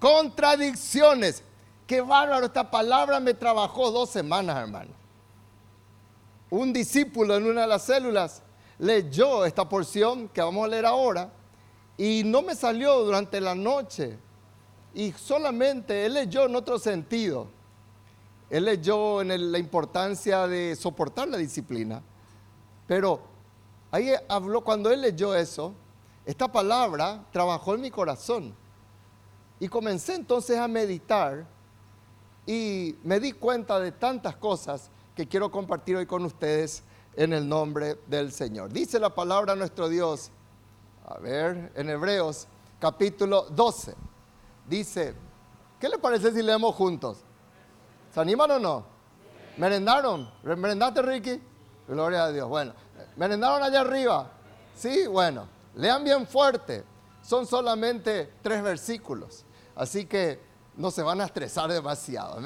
Contradicciones. Qué bárbaro, esta palabra me trabajó dos semanas, hermano. Un discípulo en una de las células leyó esta porción que vamos a leer ahora y no me salió durante la noche. Y solamente él leyó en otro sentido. Él leyó en la importancia de soportar la disciplina. Pero ahí habló, cuando él leyó eso, esta palabra trabajó en mi corazón. Y comencé entonces a meditar y me di cuenta de tantas cosas que quiero compartir hoy con ustedes en el nombre del Señor. Dice la palabra nuestro Dios, a ver, en Hebreos capítulo 12, dice, ¿qué le parece si leemos juntos? ¿Se animan o no? ¿Merendaron? ¿Merendaste, Ricky? Gloria a Dios. Bueno, ¿merendaron allá arriba? Sí, bueno, lean bien fuerte. Son solamente tres versículos. Así que no se van a estresar demasiado.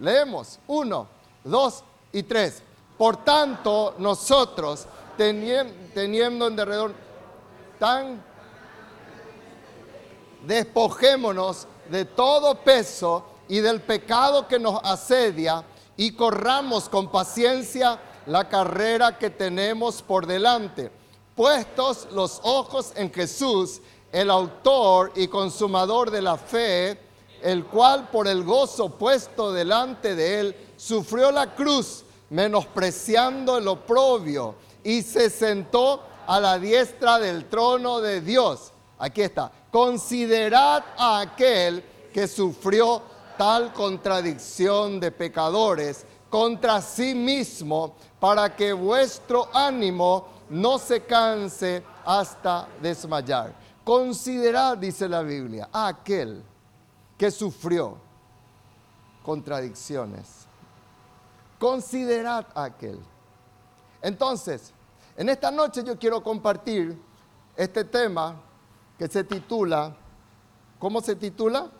Leemos uno, dos y tres. Por tanto, nosotros, teniendo en derredor tan, despojémonos de todo peso y del pecado que nos asedia y corramos con paciencia la carrera que tenemos por delante, puestos los ojos en Jesús, el autor y consumador de la fe, el cual por el gozo puesto delante de él sufrió la cruz menospreciando el oprobio, y se sentó a la diestra del trono de Dios. Aquí está. Considerad a aquel que sufrió tal contradicción de pecadores contra sí mismo, para que vuestro ánimo no se canse hasta desmayar. Considerad, dice la Biblia, a aquel que sufrió contradicciones Considerad a aquel. Entonces, en esta noche yo quiero compartir este tema que se titula, ¿cómo se titula?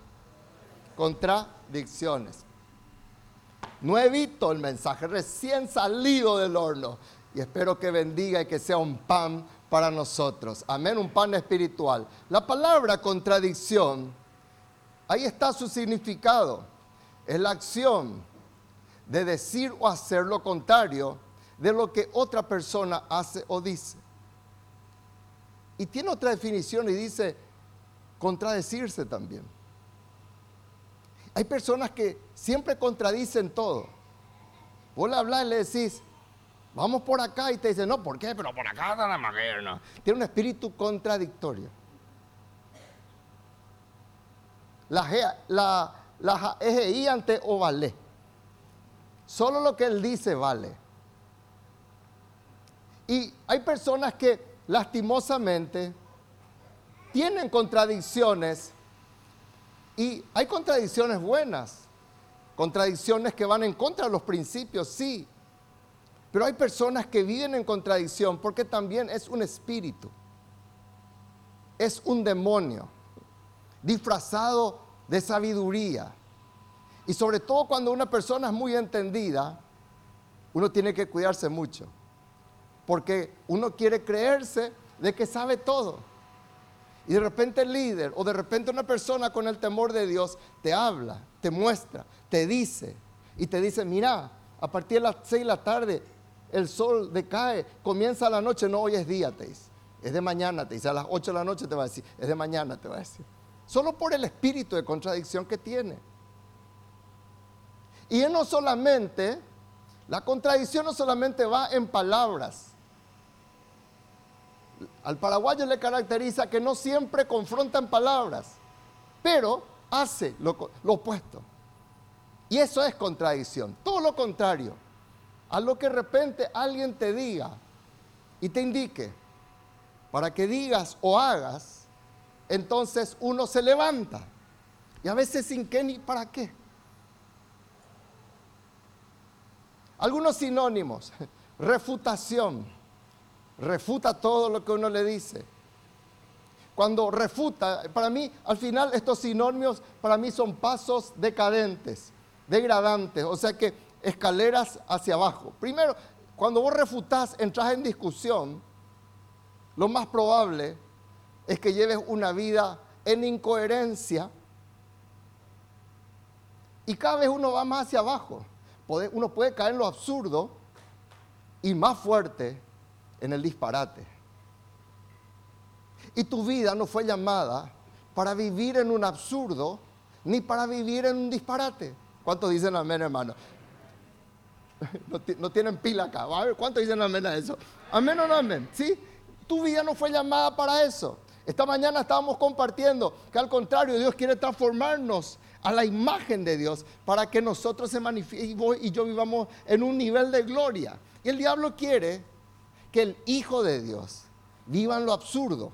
Contradicciones. Nuevito el mensaje, recién salido del horno. Y espero que bendiga y que sea un pan para nosotros. Amén, un pan espiritual. La palabra contradicción, ahí está su significado. Es la acción de decir o hacer lo contrario de lo que otra persona hace o dice. Y tiene otra definición y dice contradecirse también. Hay personas que siempre contradicen todo. Vos le hablas y le decís, vamos por acá y te dice, no, ¿por qué? Pero por acá está la maguera. Tiene un espíritu contradictorio. La, la, la EGI ante Ovalé. Solo lo que Él dice vale. Y hay personas que lastimosamente tienen contradicciones y hay contradicciones buenas, contradicciones que van en contra de los principios, sí. Pero hay personas que viven en contradicción porque también es un espíritu, es un demonio disfrazado de sabiduría y sobre todo cuando una persona es muy entendida, uno tiene que cuidarse mucho. Porque uno quiere creerse de que sabe todo. Y de repente el líder o de repente una persona con el temor de Dios te habla, te muestra, te dice y te dice, mira, a partir de las 6 de la tarde el sol decae, comienza la noche, no hoy es día, te dice. Es de mañana, te dice, a las 8 de la noche te va a decir, es de mañana, te va a decir. Solo por el espíritu de contradicción que tiene. Y no solamente, la contradicción no solamente va en palabras. Al paraguayo le caracteriza que no siempre confronta en palabras, pero hace lo opuesto. Y eso es contradicción. Todo lo contrario. A lo que de repente alguien te diga y te indique para que digas o hagas, entonces uno se levanta. Y a veces sin qué ni para qué. Algunos sinónimos. Refutación. Refuta todo lo que uno le dice. Cuando refuta, para mí, al final estos sinónimos, para mí son pasos decadentes, degradantes, o sea que escaleras hacia abajo. Primero, cuando vos refutás, entras en discusión, lo más probable es que lleves una vida en incoherencia Y cada vez uno va más hacia abajo. Uno puede caer en lo absurdo y más fuerte en el disparate. Y tu vida no fue llamada para vivir en un absurdo ni para vivir en un disparate. ¿Cuántos dicen amén, hermano? No, tienen pila acá. A ver, ¿cuántos dicen amén a eso? Amén o no amén. ¿Sí? Tu vida no fue llamada para eso. Esta mañana estábamos compartiendo que al contrario, Dios quiere transformarnos a la imagen de Dios para que nosotros se manifieste y yo vivamos en un nivel de gloria. Y el diablo quiere que el Hijo de Dios viva en lo absurdo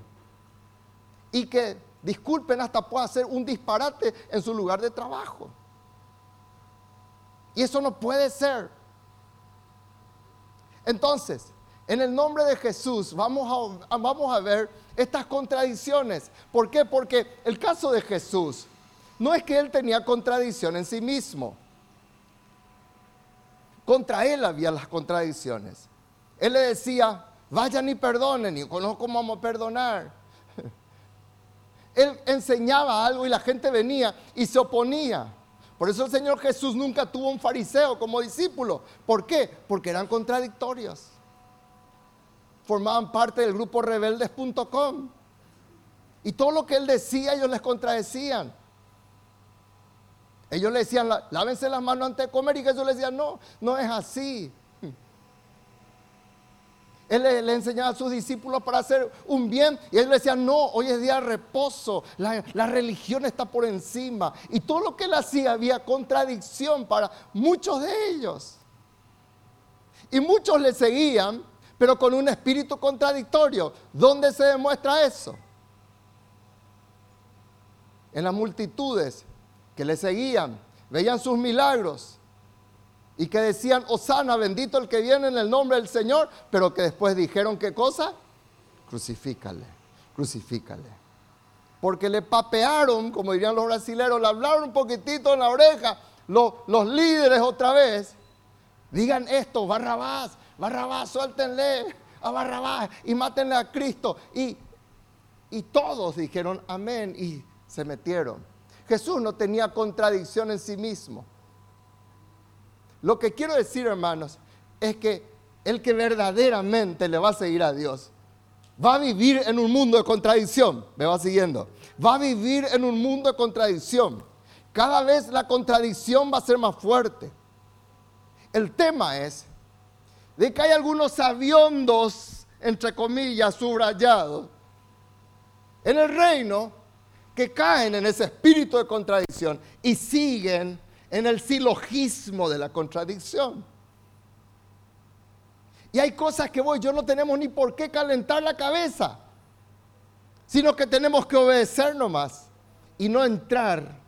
y que, disculpen, hasta pueda hacer un disparate en su lugar de trabajo. Y eso no puede ser. Entonces, en el nombre de Jesús vamos a, vamos a ver estas contradicciones. ¿Por qué? Porque el caso de Jesús no es que él tenía contradicción en sí mismo. Contra él había las contradicciones. Él le decía, vayan y perdonen, y conozco cómo vamos a perdonar. Él enseñaba algo y la gente venía y se oponía. Por eso el Señor Jesús nunca tuvo un fariseo como discípulo. ¿Por qué? Porque eran contradictorios. Formaban parte del grupo rebeldes.com. Y todo lo que él decía, ellos les contradecían. Ellos le decían, lávense las manos antes de comer y Jesús les decía, no, no es así. Él le, enseñaba a sus discípulos para hacer un bien y él le decía, no, hoy es día de reposo, la, la religión está por encima. Y todo lo que él hacía había contradicción para muchos de ellos. Y muchos le seguían, pero con un espíritu contradictorio. ¿Dónde se demuestra eso? En las multitudes que le seguían, veían sus milagros y que decían, Osana, bendito el que viene en el nombre del Señor, pero que después dijeron qué cosa? Crucifícale, crucifícale. Porque le papearon, como dirían los brasileños, le hablaron un poquitito en la oreja los, los líderes otra vez. Digan esto, Barrabás, Barrabás, suéltenle a Barrabás y mátenle a Cristo. Y, y todos dijeron amén y se metieron. Jesús no tenía contradicción en sí mismo. Lo que quiero decir, hermanos, es que el que verdaderamente le va a seguir a Dios va a vivir en un mundo de contradicción. ¿Me va siguiendo? Va a vivir en un mundo de contradicción. Cada vez la contradicción va a ser más fuerte. El tema es de que hay algunos aviondos, entre comillas, subrayados, en el reino que caen en ese espíritu de contradicción y siguen en el silogismo de la contradicción. Y hay cosas que voy, yo no tenemos ni por qué calentar la cabeza, sino que tenemos que obedecer nomás y no entrar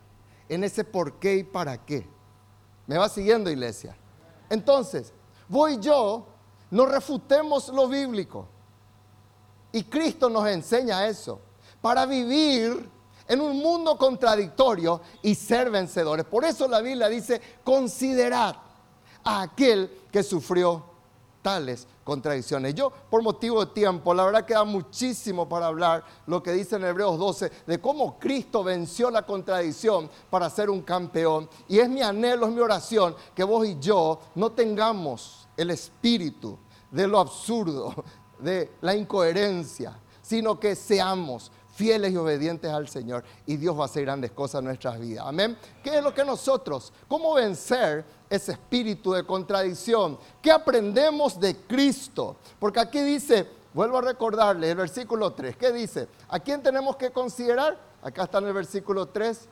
en ese por qué y para qué. ¿Me va siguiendo, iglesia? Entonces, voy yo, no refutemos lo bíblico. Y Cristo nos enseña eso. Para vivir en un mundo contradictorio y ser vencedores. Por eso la Biblia dice, considerad a aquel que sufrió tales contradicciones. Yo, por motivo de tiempo, la verdad queda muchísimo para hablar lo que dice en Hebreos 12 de cómo Cristo venció la contradicción para ser un campeón. Y es mi anhelo, es mi oración que vos y yo no tengamos el espíritu de lo absurdo, de la incoherencia, sino que seamos fieles y obedientes al Señor y Dios va a hacer grandes cosas en nuestras vidas. Amén. ¿Qué es lo que nosotros, cómo vencer ese espíritu de contradicción? ¿Qué aprendemos de Cristo? Porque aquí dice, vuelvo a recordarle el versículo 3, ¿qué dice? ¿A quién tenemos que considerar? Acá está en el versículo 3.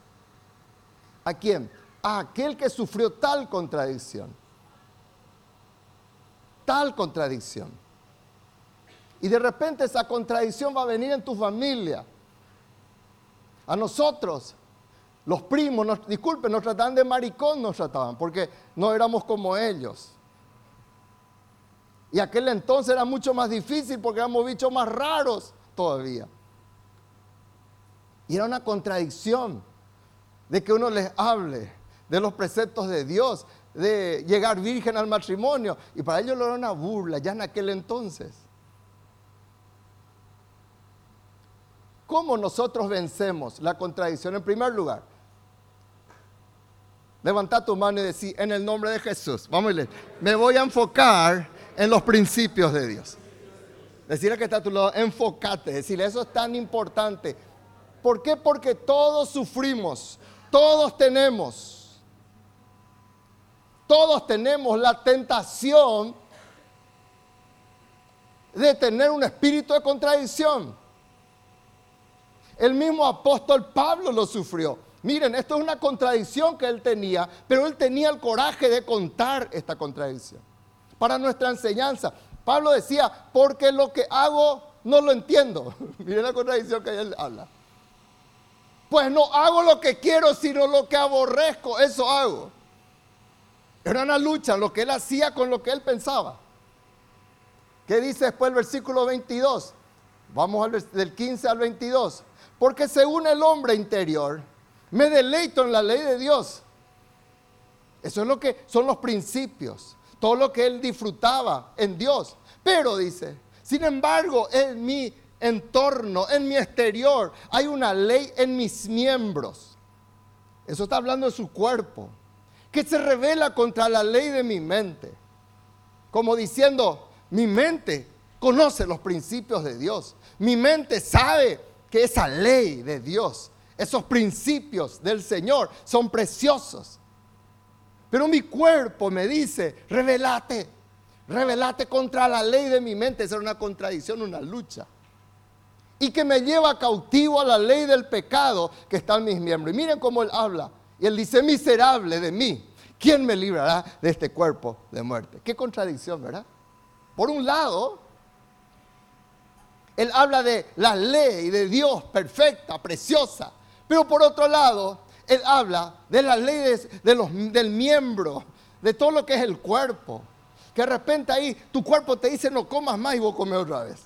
¿A quién? A aquel que sufrió tal contradicción. Tal contradicción. Y de repente esa contradicción va a venir en tu familia. A nosotros, los primos, nos, disculpen, nos trataban de maricón, nos trataban, porque no éramos como ellos. Y aquel entonces era mucho más difícil porque éramos bichos más raros todavía. Y era una contradicción de que uno les hable de los preceptos de Dios, de llegar virgen al matrimonio. Y para ellos lo era una burla ya en aquel entonces. ¿Cómo nosotros vencemos la contradicción? En primer lugar, Levanta tu mano y decir, en el nombre de Jesús, vamos me voy a enfocar en los principios de Dios. Decirle que está a tu lado, enfócate, decirle, eso es tan importante. ¿Por qué? Porque todos sufrimos, todos tenemos, todos tenemos la tentación de tener un espíritu de contradicción. El mismo apóstol Pablo lo sufrió. Miren, esto es una contradicción que él tenía, pero él tenía el coraje de contar esta contradicción. Para nuestra enseñanza, Pablo decía, porque lo que hago no lo entiendo. Miren la contradicción que él habla. Pues no hago lo que quiero, sino lo que aborrezco, eso hago. Era una lucha lo que él hacía con lo que él pensaba. ¿Qué dice después el versículo 22? Vamos del 15 al 22. Porque según el hombre interior, me deleito en la ley de Dios. Eso es lo que son los principios, todo lo que él disfrutaba en Dios. Pero dice, sin embargo, en mi entorno, en mi exterior, hay una ley en mis miembros. Eso está hablando de su cuerpo, que se revela contra la ley de mi mente. Como diciendo, mi mente conoce los principios de Dios. Mi mente sabe que esa ley de Dios esos principios del Señor son preciosos. Pero mi cuerpo me dice, revelate, revelate contra la ley de mi mente. Esa es una contradicción, una lucha. Y que me lleva cautivo a la ley del pecado que está en mis miembros. Y miren cómo él habla. Y él dice, miserable de mí. ¿Quién me librará de este cuerpo de muerte? Qué contradicción, ¿verdad? Por un lado, él habla de la ley de Dios perfecta, preciosa. Pero por otro lado, él habla de las leyes del miembro, de todo lo que es el cuerpo. Que de repente ahí tu cuerpo te dice no comas más y vos comes otra vez.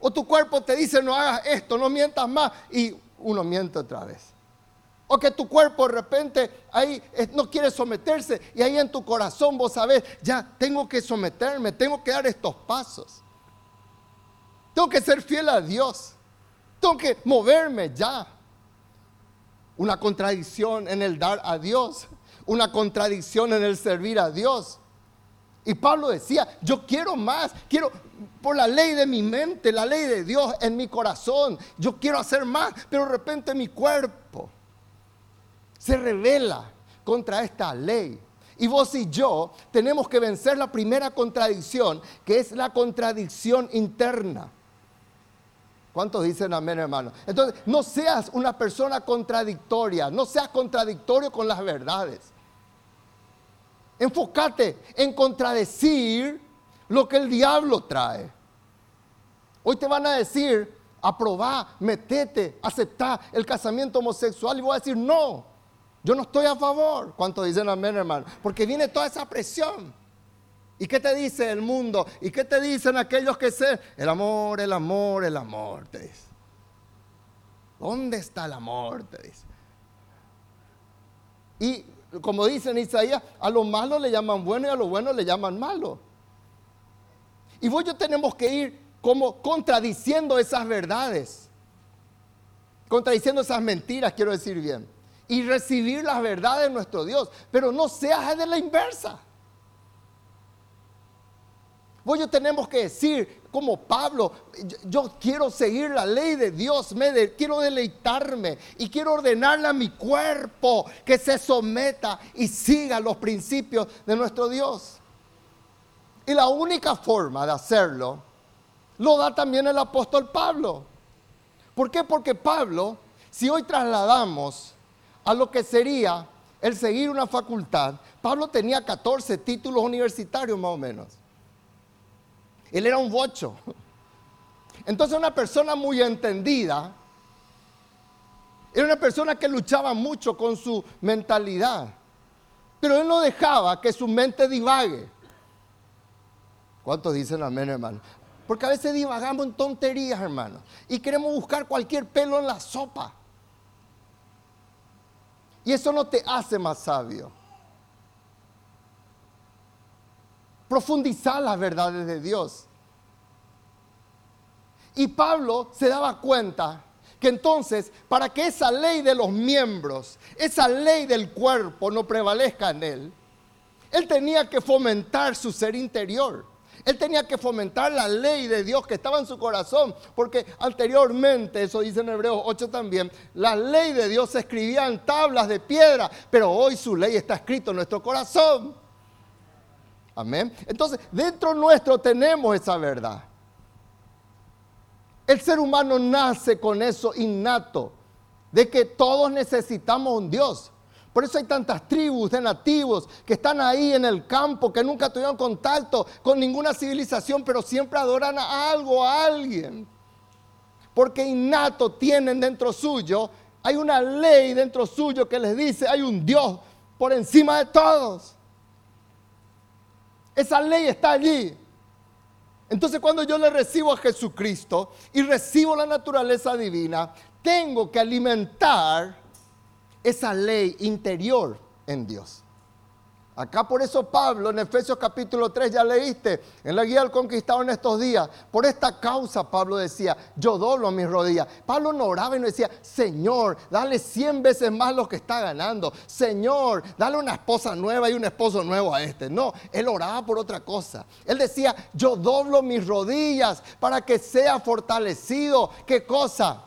O tu cuerpo te dice no hagas esto, no mientas más y uno miente otra vez. O que tu cuerpo de repente ahí no quiere someterse y ahí en tu corazón vos sabés, ya tengo que someterme, tengo que dar estos pasos. Tengo que ser fiel a Dios. Tengo que moverme ya una contradicción en el dar a Dios, una contradicción en el servir a Dios. Y Pablo decía, yo quiero más, quiero por la ley de mi mente, la ley de Dios en mi corazón, yo quiero hacer más, pero de repente mi cuerpo se revela contra esta ley. Y vos y yo tenemos que vencer la primera contradicción, que es la contradicción interna. ¿Cuántos dicen amén, hermano? Entonces, no seas una persona contradictoria, no seas contradictorio con las verdades. Enfócate en contradecir lo que el diablo trae. Hoy te van a decir, aprobá, metete, aceptá el casamiento homosexual y voy a decir, no, yo no estoy a favor. ¿Cuántos dicen amén, hermano? Porque viene toda esa presión. ¿Y qué te dice el mundo? ¿Y qué te dicen aquellos que se... El amor, el amor, el amor, te dice. ¿Dónde está el amor? Te dice. Y como dice en Isaías, a lo malo le llaman bueno y a lo bueno le llaman malo. Y vos tenemos que ir como contradiciendo esas verdades. Contradiciendo esas mentiras, quiero decir bien. Y recibir las verdades de nuestro Dios. Pero no seas de la inversa. Vos tenemos que decir, como Pablo, yo, quiero seguir la ley de Dios, quiero deleitarme y quiero ordenarle a mi cuerpo que se someta y siga los principios de nuestro Dios. Y la única forma de hacerlo lo da también el apóstol Pablo. ¿Por qué? Porque Pablo, si hoy trasladamos a lo que sería el seguir una facultad, Pablo tenía 14 títulos universitarios más o menos. Él era un bocho. Entonces una persona muy entendida, era una persona que luchaba mucho con su mentalidad, pero él no dejaba que su mente divague. ¿Cuántos dicen amén, hermano? Porque a veces divagamos en tonterías, hermano, y queremos buscar cualquier pelo en la sopa. Y eso no te hace más sabio. Profundizar las verdades de Dios. Y Pablo se daba cuenta que entonces, para que esa ley de los miembros, esa ley del cuerpo no prevalezca en él, él tenía que fomentar su ser interior. Él tenía que fomentar la ley de Dios que estaba en su corazón, porque anteriormente, eso dice en Hebreos 8 también, la ley de Dios se escribía en tablas de piedra, pero hoy su ley está escrita en nuestro corazón. Amén. Entonces, dentro nuestro tenemos esa verdad. El ser humano nace con eso innato, de que todos necesitamos un Dios. Por eso hay tantas tribus de nativos que están ahí en el campo, que nunca tuvieron contacto con ninguna civilización, pero siempre adoran a algo, a alguien. Porque innato tienen dentro suyo, hay una ley dentro suyo que les dice, hay un Dios por encima de todos. Esa ley está allí. Entonces cuando yo le recibo a Jesucristo y recibo la naturaleza divina, tengo que alimentar esa ley interior en Dios. Acá por eso Pablo en Efesios capítulo 3 ya leíste, en la guía del conquistado en estos días, por esta causa Pablo decía, yo doblo mis rodillas. Pablo no oraba y no decía, Señor, dale 100 veces más lo que está ganando. Señor, dale una esposa nueva y un esposo nuevo a este. No, él oraba por otra cosa. Él decía, yo doblo mis rodillas para que sea fortalecido. ¿Qué cosa?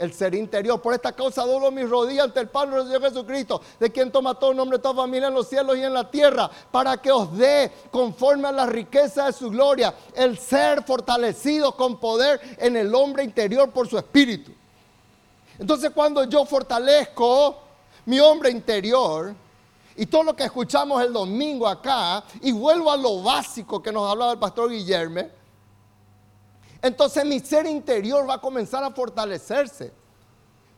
El ser interior. Por esta causa doblo mis rodillas ante el Padre de Dios Jesucristo, de quien toma todo nombre, toda familia en los cielos y en la tierra, para que os dé, conforme a la riqueza de su gloria, el ser fortalecido con poder en el hombre interior por su espíritu. Entonces cuando yo fortalezco mi hombre interior, y todo lo que escuchamos el domingo acá, y vuelvo a lo básico que nos hablaba el pastor Guillermo, entonces mi ser interior va a comenzar a fortalecerse.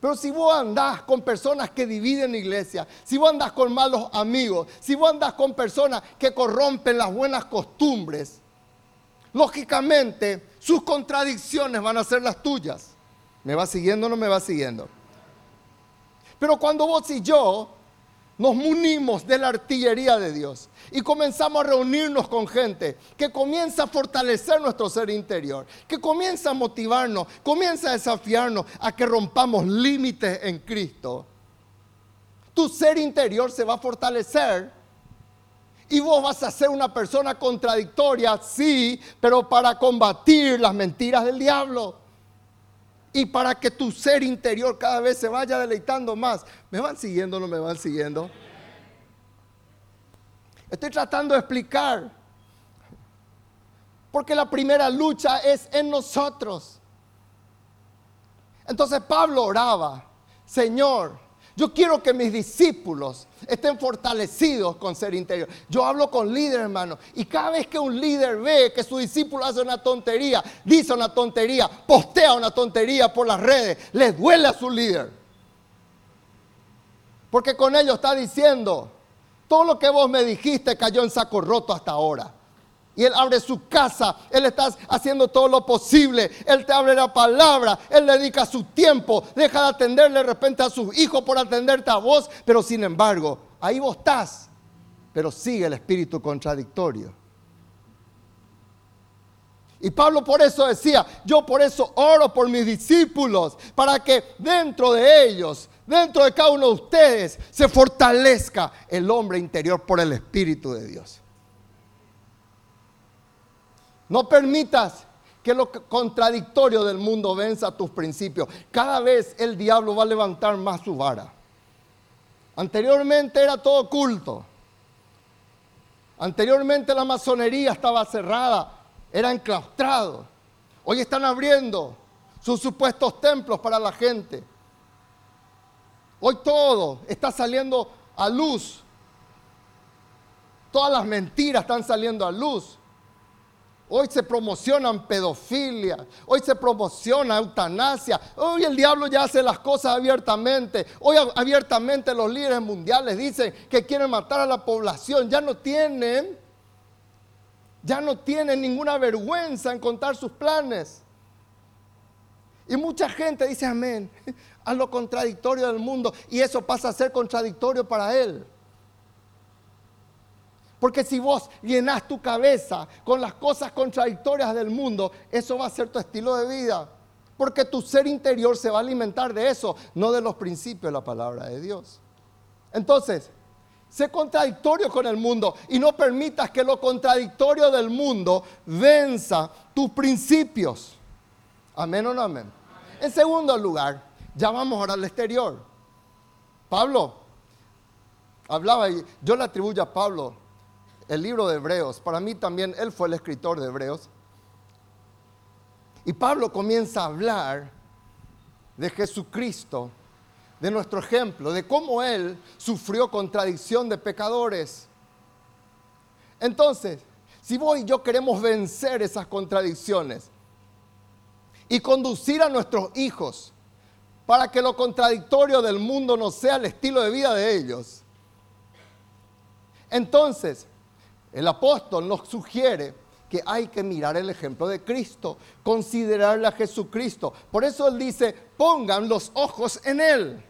Pero si vos andás con personas que dividen la iglesia, si vos andás con malos amigos, si vos andás con personas que corrompen las buenas costumbres, lógicamente sus contradicciones van a ser las tuyas. ¿Me va siguiendo o no me va siguiendo? Pero cuando vos y yo nos munimos de la artillería de Dios y comenzamos a reunirnos con gente que comienza a fortalecer nuestro ser interior, que comienza a motivarnos, comienza a desafiarnos a que rompamos límites en Cristo. Tu ser interior se va a fortalecer y vos vas a ser una persona contradictoria, sí, pero para combatir las mentiras del diablo y para que tu ser interior cada vez se vaya deleitando más. ¿Me van siguiendo o no me van siguiendo? Estoy tratando de explicar. Porque la primera lucha es en nosotros. Entonces Pablo oraba, Señor, yo quiero que mis discípulos estén fortalecidos con ser interior. Yo hablo con líderes, hermano, y cada vez que un líder ve que su discípulo hace una tontería, dice una tontería, postea una tontería por las redes, les duele a su líder. Porque con ello está diciendo, todo lo que vos me dijiste cayó en saco roto hasta ahora. Y Él abre su casa, Él está haciendo todo lo posible, Él te abre la palabra, Él dedica su tiempo, deja de atenderle de repente a sus hijos por atenderte a vos, pero sin embargo, ahí vos estás, pero sigue el espíritu contradictorio. Y Pablo por eso decía, yo por eso oro por mis discípulos, para que dentro de ellos, dentro de cada uno de ustedes, se fortalezca el hombre interior por el Espíritu de Dios. No permitas que lo contradictorio del mundo venza tus principios. Cada vez el diablo va a levantar más su vara. Anteriormente era todo oculto. Anteriormente la masonería estaba cerrada, era enclaustrado. Hoy están abriendo sus supuestos templos para la gente. Hoy todo está saliendo a luz. Todas las mentiras están saliendo a luz. Hoy se promocionan pedofilia, hoy se promociona eutanasia, hoy el diablo ya hace las cosas abiertamente, hoy abiertamente los líderes mundiales dicen que quieren matar a la población, ya no tienen, ya no tienen ninguna vergüenza en contar sus planes. Y mucha gente dice amén a lo contradictorio del mundo y eso pasa a ser contradictorio para él. Porque si vos llenas tu cabeza con las cosas contradictorias del mundo, eso va a ser tu estilo de vida. Porque tu ser interior se va a alimentar de eso, no de los principios de la palabra de Dios. Entonces, sé contradictorio con el mundo y no permitas que lo contradictorio del mundo venza tus principios. Amén o no amén. En segundo lugar, ya vamos ahora al exterior. Pablo hablaba y yo le atribuyo a Pablo el libro de Hebreos. Para mí también él fue el escritor de Hebreos. Y Pablo comienza a hablar de Jesucristo, de nuestro ejemplo, de cómo Él sufrió contradicción de pecadores. Entonces, si vos y yo queremos vencer esas contradicciones y conducir a nuestros hijos para que lo contradictorio del mundo no sea el estilo de vida de ellos, entonces el apóstol nos sugiere que hay que mirar el ejemplo de Cristo, considerarle a Jesucristo. Por eso Él dice, pongan los ojos en Él.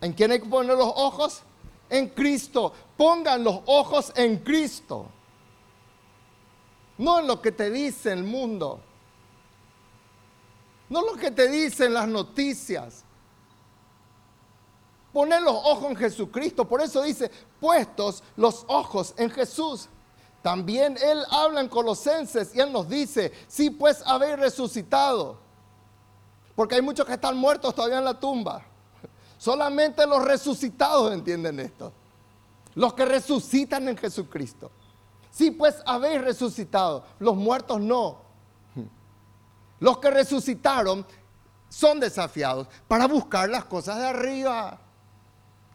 ¿En quién hay que poner los ojos? En Cristo. Pongan los ojos en Cristo. No en lo que te dice el mundo. No lo que te dicen las noticias. Poner los ojos en Jesucristo. Por eso dice, puestos los ojos en Jesús. También Él habla en Colosenses y Él nos dice, sí pues habéis resucitado. Porque hay muchos que están muertos todavía en la tumba. Solamente los resucitados entienden esto. Los que resucitan en Jesucristo. Sí pues habéis resucitado. Los muertos no. Los que resucitaron son desafiados para buscar las cosas de arriba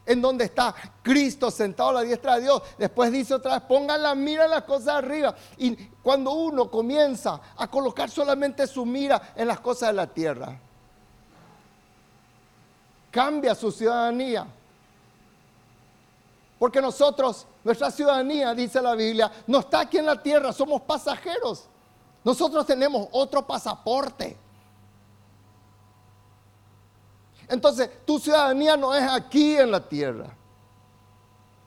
en donde está Cristo sentado a la diestra de Dios. Después dice otra vez, pongan la mira en las cosas arriba. Y cuando uno comienza a colocar solamente su mira en las cosas de la tierra, cambia su ciudadanía. Porque nosotros, nuestra ciudadanía, dice la Biblia, no está aquí en la tierra, somos pasajeros. Nosotros tenemos otro pasaporte. Entonces, tu ciudadanía no es aquí en la tierra.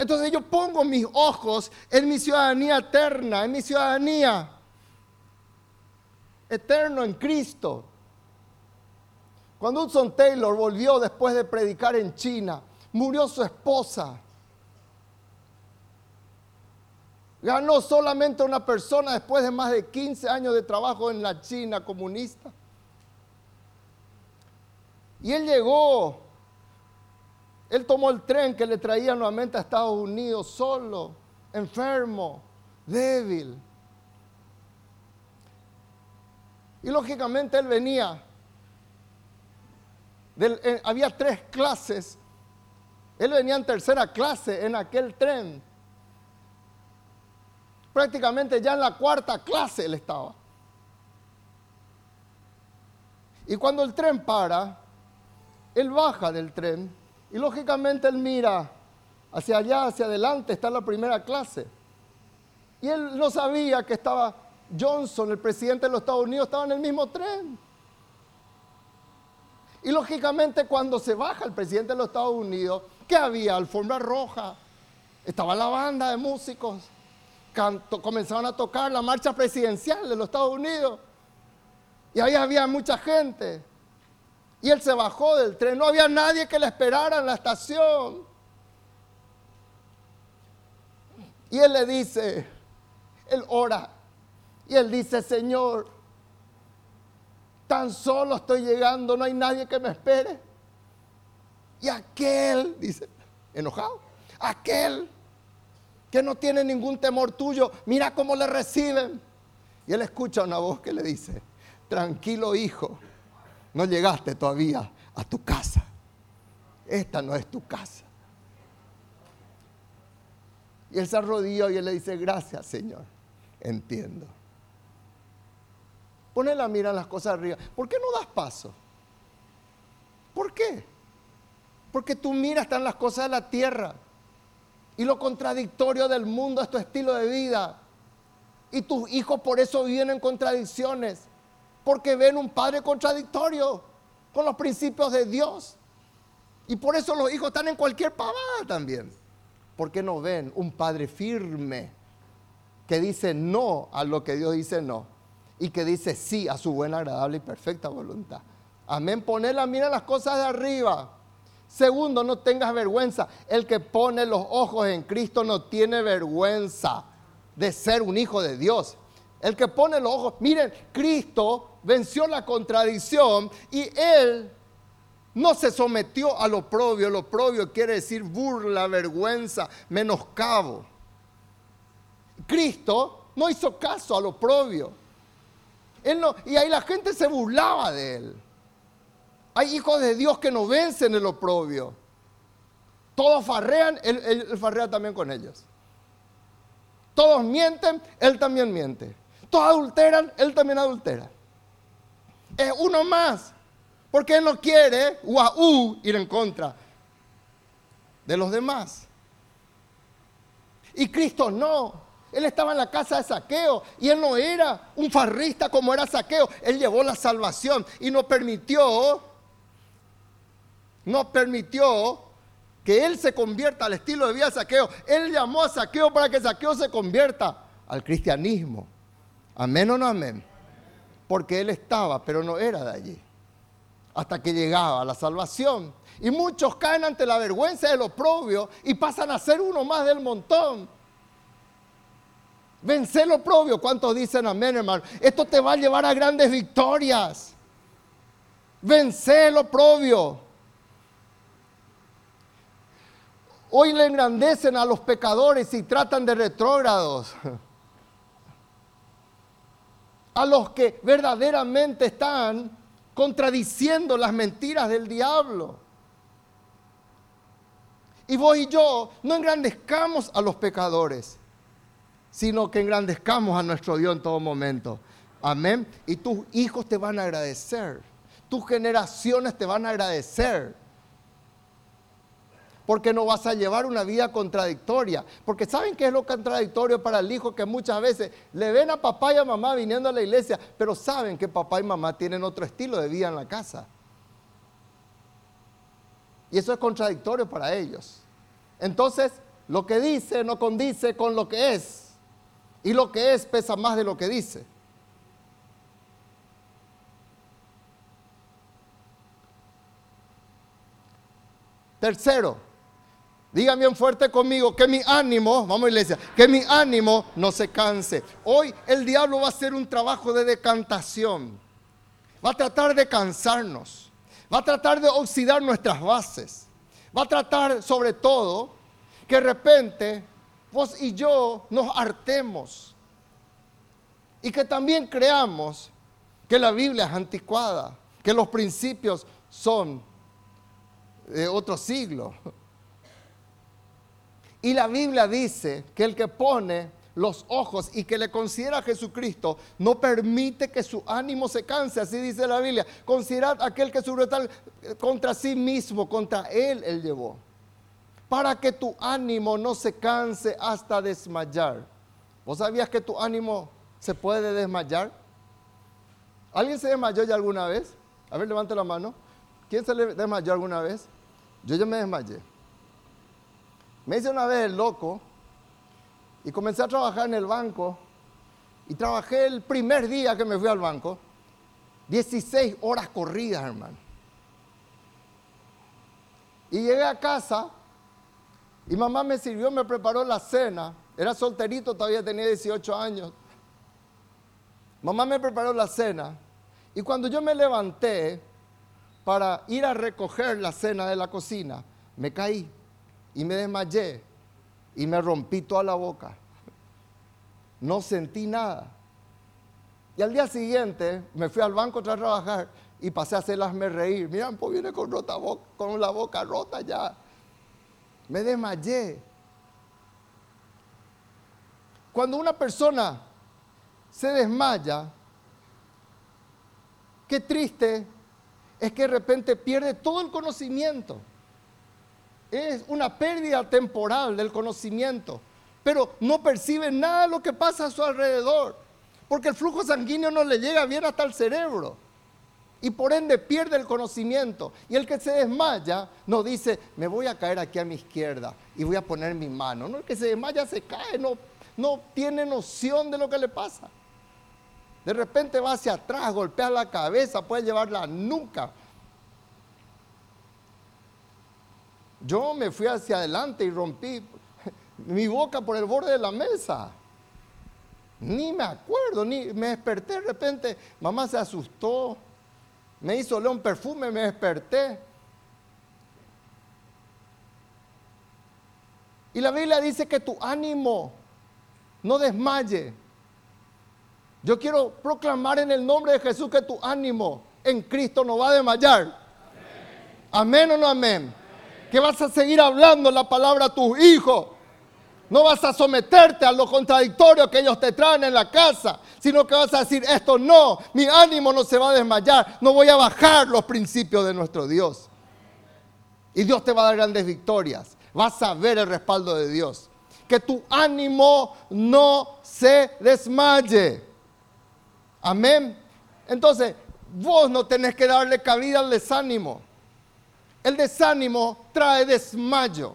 Entonces yo pongo mis ojos en mi ciudadanía eterna, en mi ciudadanía eterno en Cristo. Cuando Hudson Taylor volvió después de predicar en China, murió su esposa. Ganó solamente una persona después de más de 15 años de trabajo en la China comunista. Y él llegó, él tomó el tren que le traía nuevamente a Estados Unidos solo, enfermo, débil. Y lógicamente él venía, eh, había tres clases, él venía en tercera clase en aquel tren. Prácticamente ya en la cuarta clase él estaba. Y cuando el tren para, él baja del tren y lógicamente él mira hacia allá, hacia adelante, está la primera clase. Y él no sabía que estaba Johnson, el presidente de los Estados Unidos, estaba en el mismo tren. Y lógicamente cuando se baja el presidente de los Estados Unidos, ¿qué había? Alfombra roja. Estaba la banda de músicos. comenzaron a tocar la marcha presidencial de los Estados Unidos. Y ahí había mucha gente. Y él se bajó del tren. No había nadie que le esperara en la estación. Y él le dice, él ora. Y él dice, Señor, tan solo estoy llegando, no hay nadie que me espere. Y aquel, dice, enojado, aquel que no tiene ningún temor tuyo, mira cómo le reciben. Y él escucha una voz que le dice, tranquilo hijo, no llegaste todavía a tu casa. Esta no es tu casa. Y él se arrodilló y él le dice, gracias Señor, entiendo. Pone la mira en las cosas arriba. ¿Por qué no das paso? ¿Por qué? Porque tu mira está en las cosas de la tierra. Y lo contradictorio del mundo es tu estilo de vida. Y tus hijos por eso viven en contradicciones porque ven un padre contradictorio con los principios de Dios. Y por eso los hijos están en cualquier pavada también. Porque no ven un padre firme que dice no a lo que Dios dice no. y que dice sí a su buena, agradable y perfecta voluntad. Amén. Poner la mira las cosas de arriba. Segundo, no tengas vergüenza. El que pone los ojos en Cristo no tiene vergüenza de ser un hijo de Dios. El que pone los ojos, miren, Cristo venció la contradicción y él no se sometió a lo propio. Lo propio quiere decir burla, vergüenza, menoscabo. Cristo no hizo caso a lo propio. Él no, y ahí la gente se burlaba de él. Hay hijos de Dios que no vencen el oprobio. Todos farrean, él, farrea también con ellos. Todos mienten, él también miente. Todos adulteran, él también adultera. Es uno más. Porque él no quiere, ir en contra de los demás. Y Cristo no. Él estaba en la casa de saqueo y él no era un farrista como era saqueo. Él llevó la salvación y no permitió no permitió que él se convierta al estilo de vida de saqueo. Él llamó a saqueo para que saqueo se convierta al cristianismo. Amén o no amén. Porque él estaba, pero no era de allí. Hasta que llegaba la salvación. Y muchos caen ante la vergüenza del oprobio y pasan a ser uno más del montón. Vencer lo oprobio. ¿Cuántos dicen amén, hermano? Esto te va a llevar a grandes victorias. Vencer lo oprobio. Hoy le engrandecen a los pecadores y tratan de retrógrados. A los que verdaderamente están contradiciendo las mentiras del diablo. Y vos y yo no engrandezcamos a los pecadores, sino que engrandezcamos a nuestro Dios en todo momento. Amén. Y tus hijos te van a agradecer. Tus generaciones te van a agradecer porque no vas a llevar una vida contradictoria. Porque ¿saben qué es lo contradictorio para el hijo? Que muchas veces le ven a papá y a mamá viniendo a la iglesia, pero saben que papá y mamá tienen otro estilo de vida en la casa. Y eso es contradictorio para ellos. Entonces, lo que dice no condice con lo que es. Y lo que es pesa más de lo que dice. Tercero, Digan bien fuerte conmigo que mi ánimo, vamos iglesia, que mi ánimo no se canse. Hoy el diablo va a hacer un trabajo de decantación. Va a tratar de cansarnos. Va a tratar de oxidar nuestras bases. Va a tratar sobre todo que de repente vos y yo nos hartemos. Y que también creamos que la Biblia es anticuada, que los principios son de otro siglo y la Biblia dice que el que pone los ojos y que le considera a Jesucristo no permite que su ánimo se canse, así dice la Biblia. Considerad aquel que sobre tal contra sí mismo, contra él él llevó. Para que tu ánimo no se canse hasta desmayar. ¿Vos sabías que tu ánimo se puede desmayar? ¿Alguien se desmayó ya alguna vez? A ver, levante la mano. ¿Quién se desmayó alguna vez? Yo ya me desmayé. Me hice una vez el loco y comencé a trabajar en el banco. Y trabajé el primer día que me fui al banco, 16 horas corridas, hermano. Y llegué a casa y mamá me sirvió, me preparó la cena. Era solterito, todavía tenía 18 años. Mamá me preparó la cena. Y cuando yo me levanté para ir a recoger la cena de la cocina, me caí y me desmayé y me rompí toda la boca. No sentí nada. Y al día siguiente me fui al banco a trabajar y pasé a hacerlasme reír. Miran, pues viene con, rota con la boca rota ya. Me desmayé. Cuando una persona se desmaya, qué triste es que de repente pierde todo el conocimiento es una pérdida temporal del conocimiento, pero no percibe nada de lo que pasa a su alrededor, porque el flujo sanguíneo no le llega bien hasta el cerebro y por ende pierde el conocimiento. Y el que se desmaya no dice, me voy a caer aquí a mi izquierda y voy a poner mi mano. No, el que se desmaya se cae, no, no tiene noción de lo que le pasa. De repente va hacia atrás, golpea la cabeza, puede llevar la nuca. Yo me fui hacia adelante y rompí mi boca por el borde de la mesa. Ni me acuerdo, ni me desperté de repente. Mamá se asustó, me hizo oler un perfume, me desperté. Y la Biblia dice que tu ánimo no desmaye. Yo quiero proclamar en el nombre de Jesús que tu ánimo en Cristo no va a desmayar. Amén, o no amén. Que vas a seguir hablando la palabra a tus hijos. No vas a someterte a lo contradictorio que ellos te traen en la casa, sino que vas a decir, esto no, mi ánimo no se va a desmayar, no voy a bajar los principios de nuestro Dios. Y Dios te va a dar grandes victorias. Vas a ver el respaldo de Dios. Que tu ánimo no se desmaye. Amén. Entonces, vos no tenés que darle cabida al desánimo. El desánimo trae desmayo.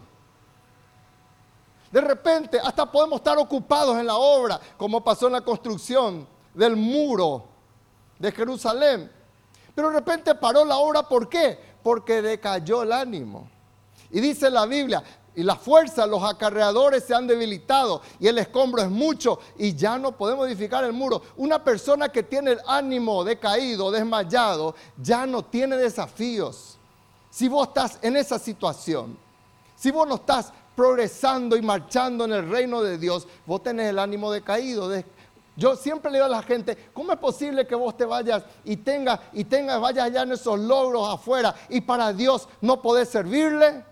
De repente, hasta podemos estar ocupados en la obra, como pasó en la construcción del muro de Jerusalén. Pero de repente paró la obra, ¿por qué? Porque decayó el ánimo. Y dice la Biblia, y la fuerza, los acarreadores se han debilitado y el escombro es mucho y ya no podemos edificar el muro. Una persona que tiene el ánimo decaído, desmayado, ya no tiene desafíos. Si vos estás en esa situación, si vos no estás progresando y marchando en el reino de Dios, vos tenés el ánimo decaído. Yo siempre le digo a la gente, ¿cómo es posible que vos te vayas y tengas y tengas, vayas allá en esos logros afuera y para Dios no podés servirle?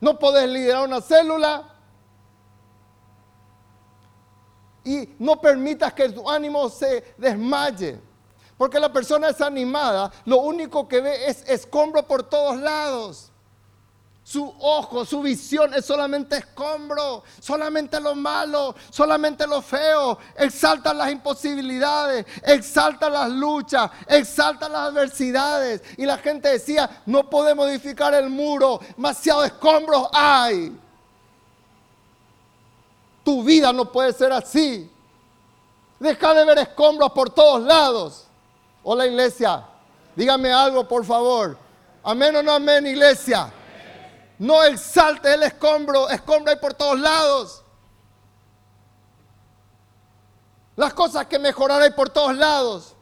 No podés liderar una célula. Y no permitas que tu ánimo se desmaye. Porque la persona desanimada lo único que ve es escombro por todos lados. Su ojo, su visión es solamente escombro, solamente lo malo, solamente lo feo. Exalta las imposibilidades, exalta las luchas, exalta las adversidades. Y la gente decía, no podemos edificar el muro, demasiado escombros hay. Tu vida no puede ser así. Deja de ver escombros por todos lados. Hola iglesia, dígame algo por favor. Amén o no amén iglesia. No exalte el escombro, escombro hay por todos lados. Las cosas que mejorar hay por todos lados.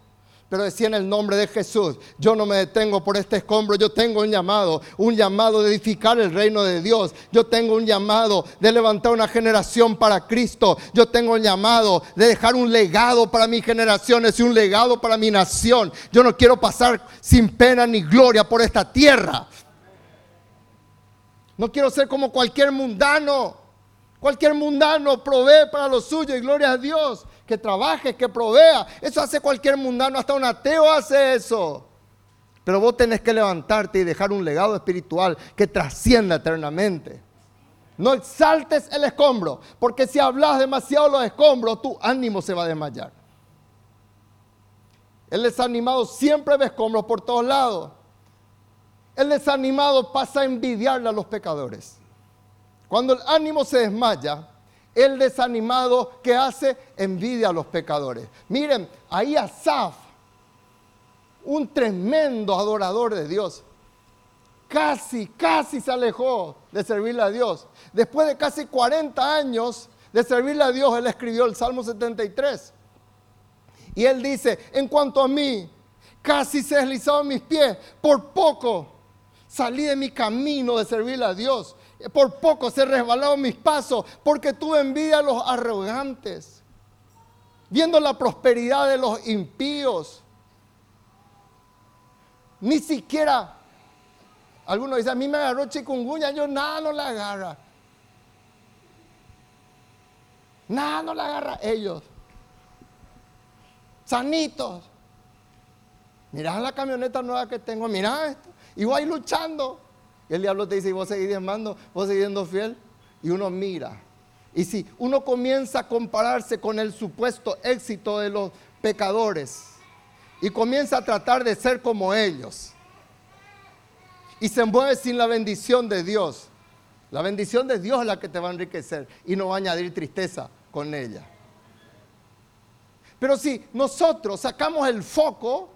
Pero decía en el nombre de Jesús, yo no me detengo por este escombro, yo tengo un llamado, un llamado de edificar el reino de Dios. Yo tengo un llamado de levantar una generación para Cristo. Yo tengo un llamado de dejar un legado para mis generaciones y un legado para mi nación. Yo no quiero pasar sin pena ni gloria por esta tierra. No quiero ser como cualquier mundano. Cualquier mundano provee para lo suyo y gloria a Dios. Que trabaje, que provea. Eso hace cualquier mundano, hasta un ateo hace eso. Pero vos tenés que levantarte y dejar un legado espiritual que trascienda eternamente. No exaltes el escombro, porque si hablas demasiado los escombros, tu ánimo se va a desmayar. El desanimado siempre ve escombros por todos lados. El desanimado pasa a envidiarle a los pecadores. Cuando el ánimo se desmaya, el desanimado que hace envidia a los pecadores. Miren, ahí Asaf, un tremendo adorador de Dios, casi, casi se alejó de servirle a Dios. Después de casi 40 años de servirle a Dios, él escribió el Salmo 73. Y él dice, en cuanto a mí, casi se deslizaron mis pies, por poco Salí de mi camino de servirle a Dios. Por poco se resbalaron mis pasos porque tuve envidia a los arrogantes. Viendo la prosperidad de los impíos. Ni siquiera, algunos dicen, a mí me agarró chikungunya, yo nada no le agarra. Nada no le agarra ellos. Sanitos. Mirá la camioneta nueva que tengo, mirá esto. Y voy luchando. Y el diablo te dice, y vos seguís diezmando, vos seguís siendo fiel. Y uno mira. Y si uno comienza a compararse con el supuesto éxito de los pecadores y comienza a tratar de ser como ellos y se mueve sin la bendición de Dios, la bendición de Dios es la que te va a enriquecer y no va a añadir tristeza con ella. Pero si nosotros sacamos el foco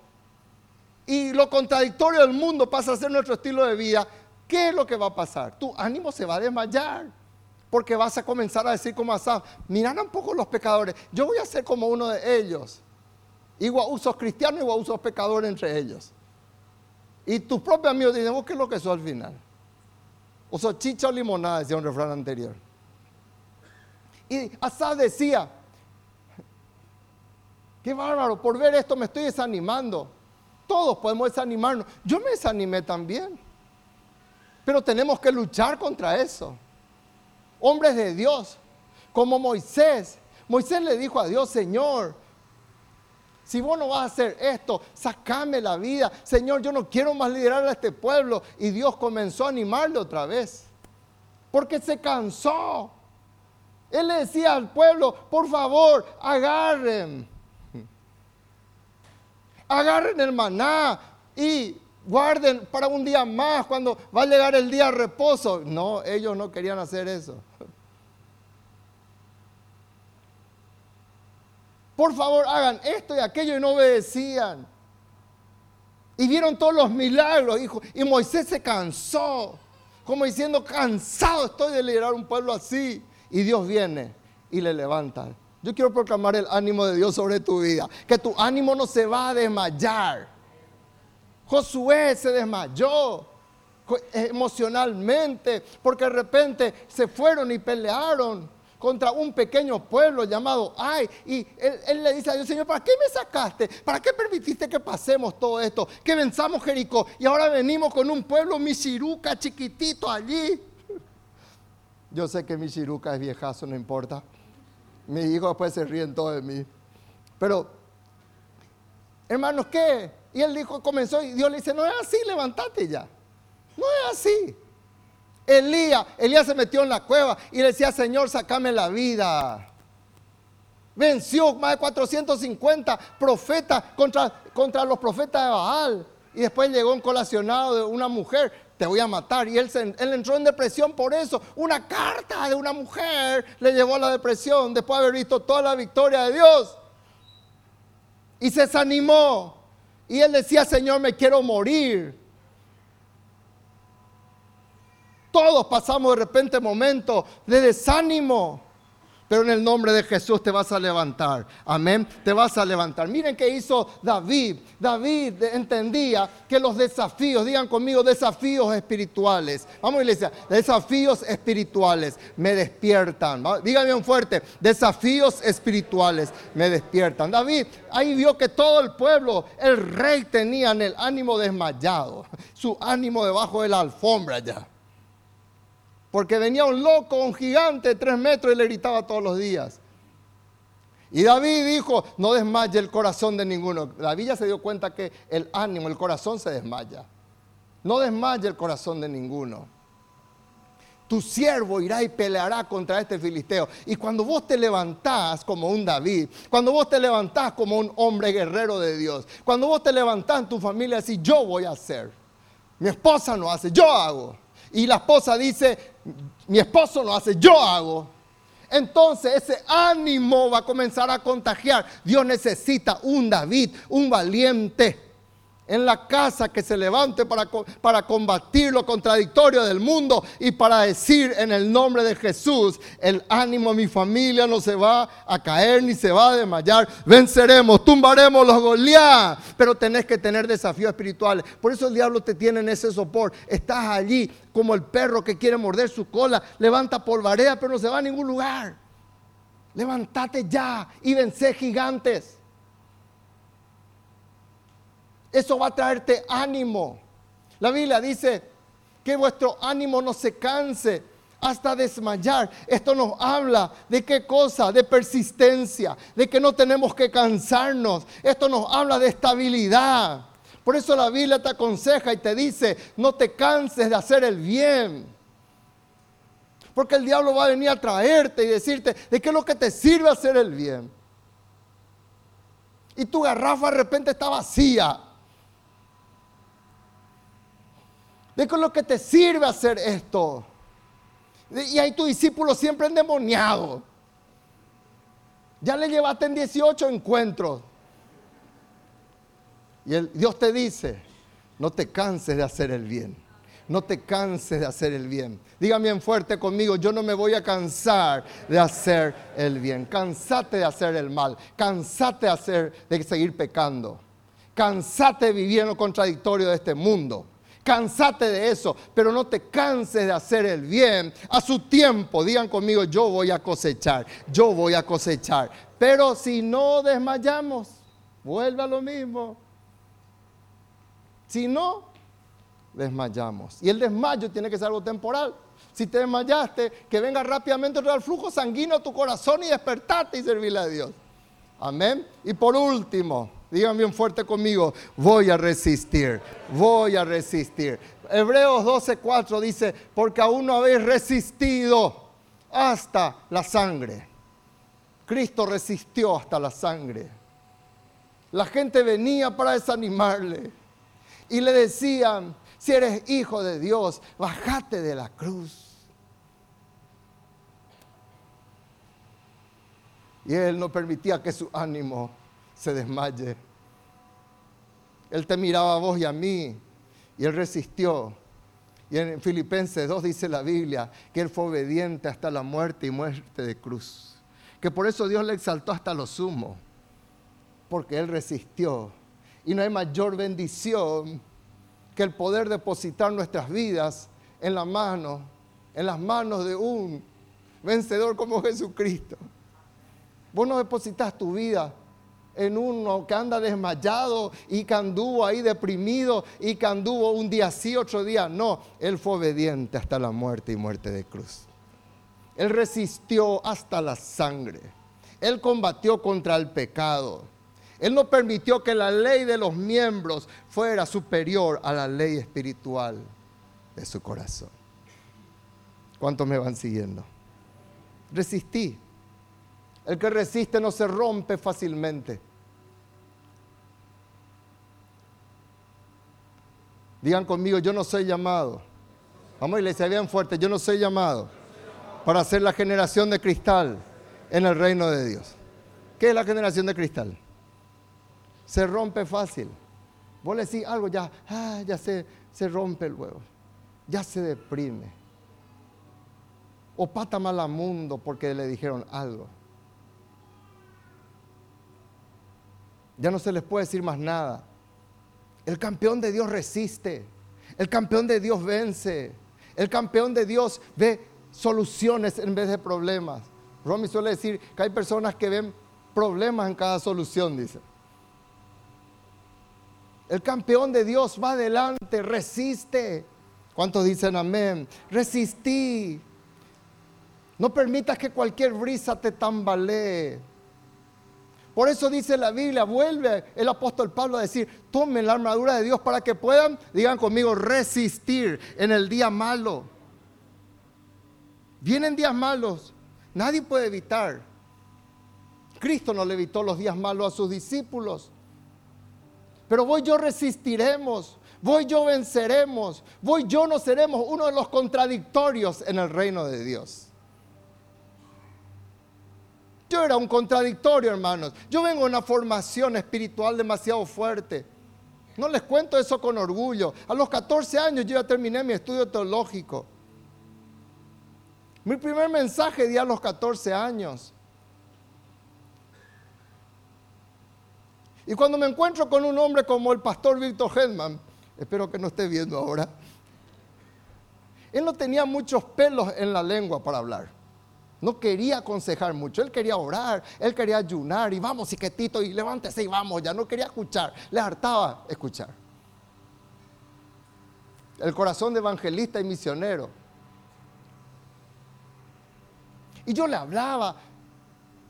y lo contradictorio del mundo pasa a ser nuestro estilo de vida, ¿qué es lo que va a pasar? Tu ánimo se va a desmayar. Porque vas a comenzar a decir como Asaf, miran un poco los pecadores, yo voy a ser como uno de ellos. Igual usos cristianos, igual usos pecadores entre ellos. Y tus propios amigos dicen, ¿vos qué es lo que sos al final? O sos chicha o limonada, decía un refrán anterior. Y Asaf decía, qué bárbaro, por ver esto me estoy desanimando. Todos podemos desanimarnos. Yo me desanimé también. Pero tenemos que luchar contra eso. Hombres de Dios, como Moisés. Moisés le dijo a Dios, Señor, si vos no vas a hacer esto, sacame la vida. Señor, yo no quiero más liderar a este pueblo. Y Dios comenzó a animarle otra vez. Porque se cansó. Él le decía al pueblo, por favor, agarren. Agarren el maná y guarden para un día más cuando va a llegar el día de reposo. No, ellos no querían hacer eso. por favor hagan esto y aquello y no obedecían. Y vieron todos los milagros, hijo. Y Moisés se cansó, como diciendo, cansado estoy de liderar un pueblo así. Y Dios viene y le levanta. Yo quiero proclamar el ánimo de Dios sobre tu vida. Que tu ánimo no se va a desmayar. Josué se desmayó emocionalmente porque de repente se fueron y pelearon contra un pequeño pueblo llamado Ay. Y él, le dice a Dios, Señor, ¿para qué me sacaste? ¿Para qué permitiste que pasemos todo esto? Que venzamos Jericó y ahora venimos con un pueblo misiruca chiquitito allí. Yo sé que misiruca es viejazo, no importa. Mis hijos después se ríen todos de mí. Pero, hermanos, ¿qué? Y él dijo, comenzó y Dios le dice, no es así, levántate ya. No es así. Elías, Elías se metió en la cueva y le decía, Señor, sacame la vida. Venció más de 450 profetas contra, contra los profetas de Baal. Y después llegó un colacionado de una mujer, te voy a matar. Y él, él entró en depresión por eso. Una carta de una mujer le llevó a la depresión después de haber visto toda la victoria de Dios. Y se desanimó. Y él decía, Señor, me quiero morir. Todos pasamos de repente momentos de desánimo. Pero en el nombre de Jesús te vas a levantar. Amén. Te vas a levantar. Miren qué hizo David. David entendía que los desafíos, digan conmigo, desafíos espirituales. Vamos iglesia, desafíos espirituales me despiertan. Digan bien fuerte, desafíos espirituales me despiertan. David ahí vio que todo el pueblo, el rey tenía el ánimo desmayado. Su ánimo debajo de la alfombra ya. Porque venía un loco, un gigante de tres metros y le gritaba todos los días. Y David dijo, no desmaye el corazón de ninguno. David ya se dio cuenta que el ánimo, el corazón se desmaya. No desmaye el corazón de ninguno. Tu siervo irá y peleará contra este filisteo. Y cuando vos te levantás como un David, cuando vos te levantás como un hombre guerrero de Dios, cuando vos te levantás en tu familia, así yo voy a hacer. Mi esposa no hace, yo hago y la esposa dice, mi esposo lo hace, yo hago. Entonces ese ánimo va a comenzar a contagiar. Dios necesita un David, un valiente en la casa que se levante para, para combatir lo contradictorio del mundo y para decir en el nombre de Jesús, el ánimo de mi familia no se va a caer ni se va a desmayar, venceremos, tumbaremos los Goliat, pero tenés que tener desafíos espirituales. Por eso el diablo te tiene en ese sopor, estás allí como el perro que quiere morder su cola, levanta polvarea pero no se va a ningún lugar. Levántate ya y vence gigantes. Eso va a traerte ánimo. La Biblia dice que vuestro ánimo no se canse hasta desmayar. Esto nos habla de qué cosa, de persistencia, de que no tenemos que cansarnos. Esto nos habla de estabilidad. Por eso la Biblia te aconseja y te dice, no te canses de hacer el bien. Porque el diablo va a venir a traerte y decirte de qué es lo que te sirve hacer el bien. Y tu garrafa de repente está vacía. De con lo que te sirve hacer esto. Y hay tu discípulo siempre endemoniado. Ya le llevaste en 18 encuentros. Y el, Dios te dice, no te canses de hacer el bien. No te canses de hacer el bien. Dígame bien fuerte conmigo, yo no me voy a cansar de hacer el bien. Cansate de hacer el mal. Cansate de, hacer, de seguir pecando. Cansate de vivir en lo contradictorio de este mundo. Cansate de eso, pero no te canses de hacer el bien. A su tiempo, digan conmigo, yo voy a cosechar, yo voy a cosechar. Pero si no desmayamos, vuelve a lo mismo. Si no, desmayamos. Y el desmayo tiene que ser algo temporal. Si te desmayaste, que venga rápidamente el flujo sanguíneo a tu corazón y despertarte y servirle a Dios. Amén. Y por último, digan bien fuerte conmigo, voy a resistir, voy a resistir. Hebreos 12:4 dice, porque aún no habéis resistido hasta la sangre. Cristo resistió hasta la sangre. La gente venía para desanimarle y le decían, si eres hijo de Dios, bájate de la cruz. Y él no permitía que su ánimo se desmaye. Él te miraba a vos y a mí, y él resistió. Y en Filipenses 2 dice la Biblia que él fue obediente hasta la muerte y muerte de cruz. Que por eso Dios le exaltó hasta lo sumo, porque él resistió. Y no hay mayor bendición que el poder depositar nuestras vidas en la mano, en las manos de un vencedor como Jesucristo. Vos no depositas tu vida en uno que anda desmayado y que anduvo ahí deprimido y que anduvo un día sí, otro día no. Él fue obediente hasta la muerte y muerte de cruz. Él resistió hasta la sangre. Él combatió contra el pecado. Él no permitió que la ley de los miembros fuera superior a la ley espiritual de su corazón. ¿Cuántos me van siguiendo? Resistí. El que resiste no se rompe fácilmente. Digan conmigo, yo no soy llamado. Vamos iglesia, bien fuerte, yo no soy llamado para ser la generación de cristal en el reino de Dios. ¿Qué es la generación de cristal? se rompe fácil. Vos le decís algo, ya, ah, ya se, se rompe luego, ya se deprime. O pata mal mundo porque le dijeron algo. Ya no se les puede decir más nada. El campeón de Dios resiste. El campeón de Dios vence. El campeón de Dios ve soluciones en vez de problemas. Romy suele decir que hay personas que ven problemas en cada solución, dice. El campeón de Dios va adelante, resiste. ¿Cuántos dicen amén? Resistí. No permitas que cualquier brisa te tambalee. Por eso dice la Biblia, vuelve el apóstol Pablo a decir, tomen la armadura de Dios para que puedan, digan conmigo, resistir en el día malo. Vienen días malos, nadie puede evitar. Cristo no le evitó los días malos a sus discípulos. Pero voy yo resistiremos, voy yo venceremos, voy yo no seremos uno de los contradictorios en el reino de Dios. Yo era un contradictorio, hermanos. Yo vengo de una formación espiritual demasiado fuerte. No les cuento eso con orgullo. A los 14 años yo ya terminé mi estudio teológico. Mi primer mensaje di a los 14 años. Y cuando me encuentro con un hombre como el pastor Víctor Hedman, espero que no esté viendo ahora, él no tenía muchos pelos en la lengua para hablar. No quería aconsejar mucho, él quería orar, él quería ayunar y vamos, siquetito, y levántese y vamos, ya no quería escuchar, le hartaba escuchar. El corazón de evangelista y misionero. Y yo le hablaba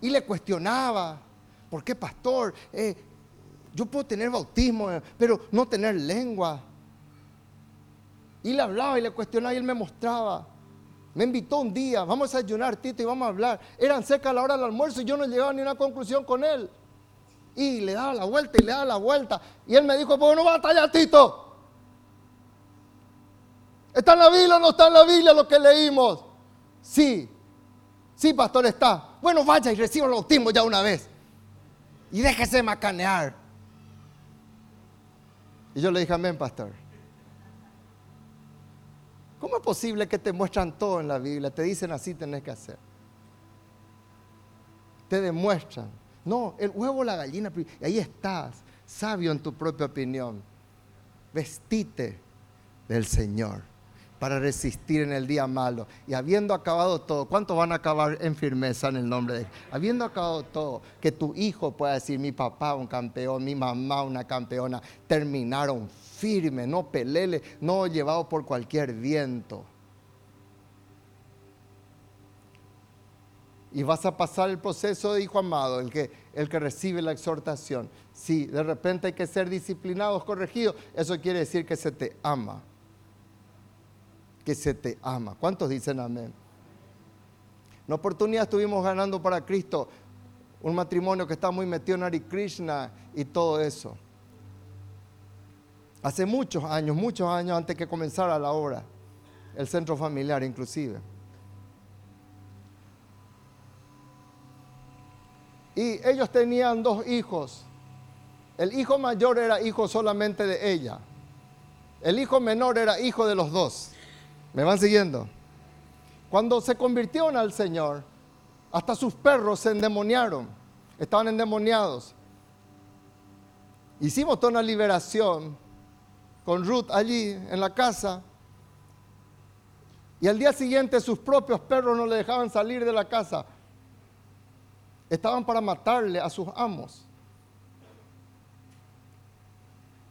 y le cuestionaba, ¿por qué pastor? Eh, yo puedo tener bautismo, eh, pero no tener lengua. Y le hablaba y le cuestionaba y él me mostraba. Me invitó un día, vamos a ayunar, Tito, y vamos a hablar. Eran cerca a la hora del almuerzo y yo no llegaba ni a una conclusión con él. Y le daba la vuelta y le daba la vuelta. Y él me dijo, ¿por qué no batalla, Tito? ¿Está en la Biblia o no está en la Biblia lo que leímos? Sí. Sí, pastor, está. Bueno, vaya y reciba el bautismo ya una vez. Y déjese macanear. Y yo le dije, amén, pastor. ¿Cómo es posible que te muestran todo en la Biblia? Te dicen así tenés que hacer. Te demuestran. No, el huevo, la gallina, y ahí estás, sabio en tu propia opinión. Vestite del Señor para resistir en el día malo. Y habiendo acabado todo, ¿cuántos van a acabar en firmeza en el nombre de? Habiendo acabado todo, que tu hijo pueda decir, mi papá un campeón, mi mamá una campeona, terminaron firme, no pelele, no llevado por cualquier viento. Y vas a pasar el proceso de hijo amado, el que, el que recibe la exhortación. Si de repente hay que ser disciplinados, corregidos, eso quiere decir que se te ama que se te ama. ¿Cuántos dicen amén? Una oportunidad estuvimos ganando para Cristo un matrimonio que está muy metido en Ari Krishna y todo eso. Hace muchos años, muchos años antes que comenzara la obra, el centro familiar inclusive. Y ellos tenían dos hijos. El hijo mayor era hijo solamente de ella. El hijo menor era hijo de los dos. ¿Me van siguiendo? Cuando se convirtieron al Señor, hasta sus perros se endemoniaron, estaban endemoniados. Hicimos toda una liberación con Ruth allí en la casa. Y al día siguiente sus propios perros no le dejaban salir de la casa. Estaban para matarle a sus amos.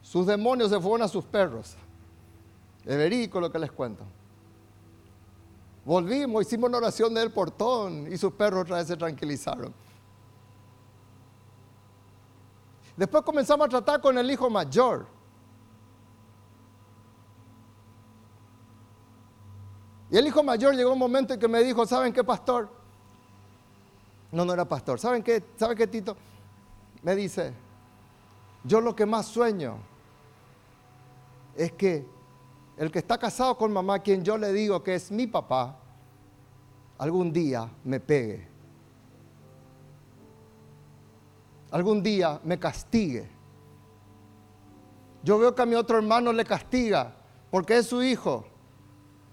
Sus demonios se fueron a sus perros. Es verídico lo que les cuento. Volvimos, hicimos una oración del portón y sus perros otra vez se tranquilizaron. Después comenzamos a tratar con el hijo mayor. Y el hijo mayor llegó un momento en que me dijo, ¿saben qué, pastor? No, no era pastor. ¿Saben qué? ¿Saben qué, Tito? Me dice, yo lo que más sueño es que el que está casado con mamá, quien yo le digo que es mi papá, algún día me pegue. Algún día me castigue. Yo veo que a mi otro hermano le castiga porque es su hijo.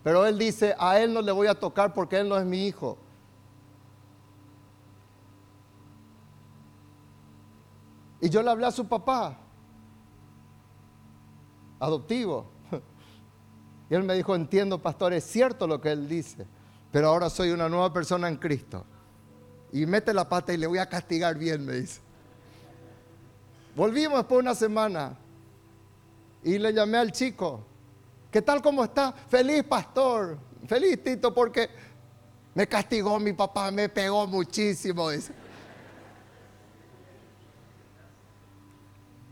Pero él dice, a él no le voy a tocar porque él no es mi hijo. Y yo le hablé a su papá, adoptivo. Y él me dijo, entiendo, pastor, es cierto lo que él dice, pero ahora soy una nueva persona en Cristo. Y mete la pata y le voy a castigar bien, me dice. Volvimos de una semana y le llamé al chico. ¿Qué tal cómo está? Feliz pastor, feliz Tito, porque me castigó mi papá, me pegó muchísimo.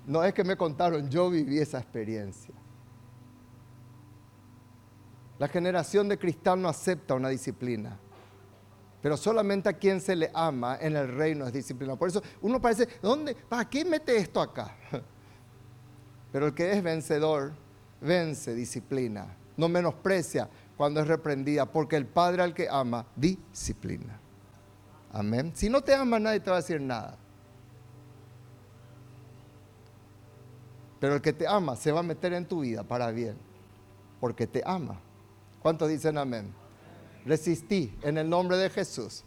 No es que me contaron, yo viví esa experiencia. La generación de cristal no acepta una disciplina. Pero solamente a quien se le ama en el reino es disciplina. Por eso uno parece, ¿dónde? ¿Para qué mete esto acá? Pero el que es vencedor, vence disciplina. No menosprecia cuando es reprendida, porque el Padre al que ama, disciplina. Amén. Si no te ama, nadie te va a decir nada. Pero el que te ama se va a meter en tu vida para bien, porque te ama. ¿Cuántos dicen amén? Resistí en el nombre de Jesús